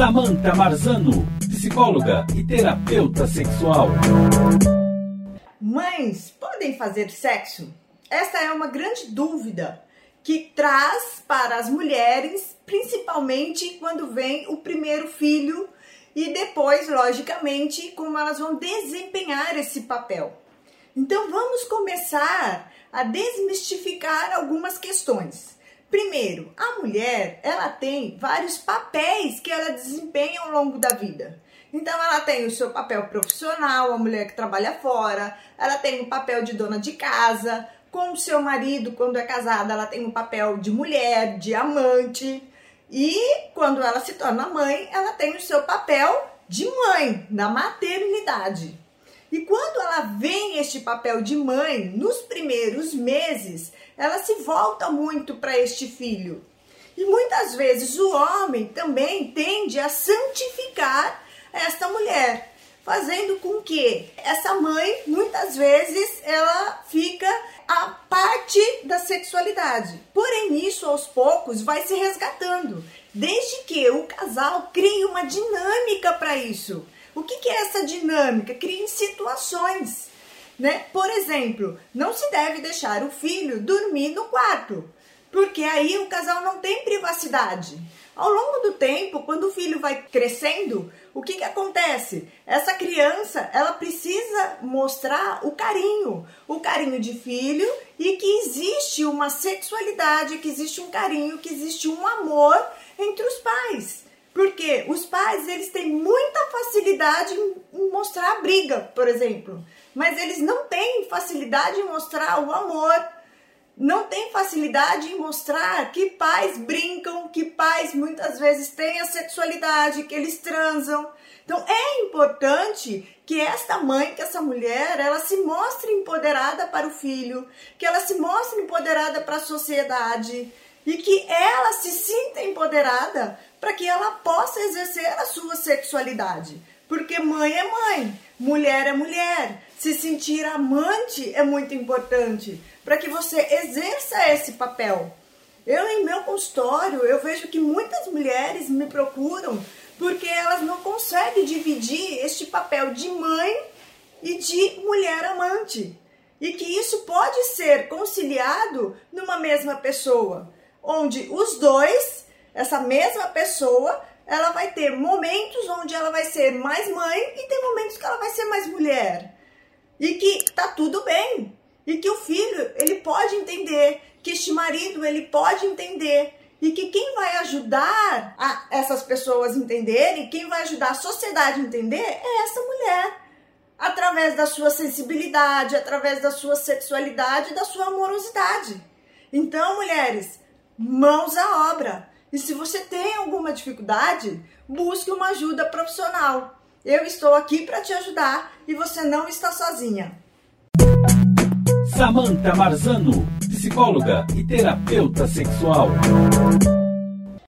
Samantha Marzano, psicóloga e terapeuta sexual. Mães podem fazer sexo? Esta é uma grande dúvida que traz para as mulheres, principalmente quando vem o primeiro filho e depois, logicamente, como elas vão desempenhar esse papel. Então vamos começar a desmistificar algumas questões. Primeiro, a mulher, ela tem vários papéis que ela desempenha ao longo da vida. Então ela tem o seu papel profissional, a mulher que trabalha fora, ela tem o papel de dona de casa, com o seu marido, quando é casada, ela tem o papel de mulher, de amante, e quando ela se torna mãe, ela tem o seu papel de mãe, na maternidade. E quando ela vem este papel de mãe, nos primeiros meses, ela se volta muito para este filho. E muitas vezes o homem também tende a santificar esta mulher, fazendo com que essa mãe, muitas vezes, ela fica a parte da sexualidade. Porém, isso aos poucos vai se resgatando, desde que o casal crie uma dinâmica para isso. O que, que é essa dinâmica? Crie situações. Né? Por exemplo, não se deve deixar o filho dormir no quarto, porque aí o casal não tem privacidade. Ao longo do tempo, quando o filho vai crescendo, o que, que acontece? Essa criança, ela precisa mostrar o carinho, o carinho de filho e que existe uma sexualidade, que existe um carinho, que existe um amor entre os pais. Os pais, eles têm muita facilidade em mostrar a briga, por exemplo, mas eles não têm facilidade em mostrar o amor, não tem facilidade em mostrar que pais brincam, que pais muitas vezes têm a sexualidade, que eles transam. Então é importante que esta mãe, que essa mulher, ela se mostre empoderada para o filho, que ela se mostre empoderada para a sociedade e que ela se sinta empoderada para que ela possa exercer a sua sexualidade. Porque mãe é mãe, mulher é mulher. Se sentir amante é muito importante para que você exerça esse papel. Eu, em meu consultório, eu vejo que muitas mulheres me procuram porque elas não conseguem dividir este papel de mãe e de mulher amante. E que isso pode ser conciliado numa mesma pessoa, onde os dois, essa mesma pessoa, ela vai ter momentos onde ela vai ser mais mãe e tem momentos que ela vai ser mais mulher. E que tá tudo bem, e que o filho ele pode entender, que este marido ele pode entender e que quem vai ajudar a essas pessoas entenderem, quem vai ajudar a sociedade a entender é essa mulher, através da sua sensibilidade, através da sua sexualidade, da sua amorosidade. Então, mulheres, mãos à obra. E se você tem alguma dificuldade, busque uma ajuda profissional. Eu estou aqui para te ajudar e você não está sozinha. Samantha Marzano, psicóloga e terapeuta sexual.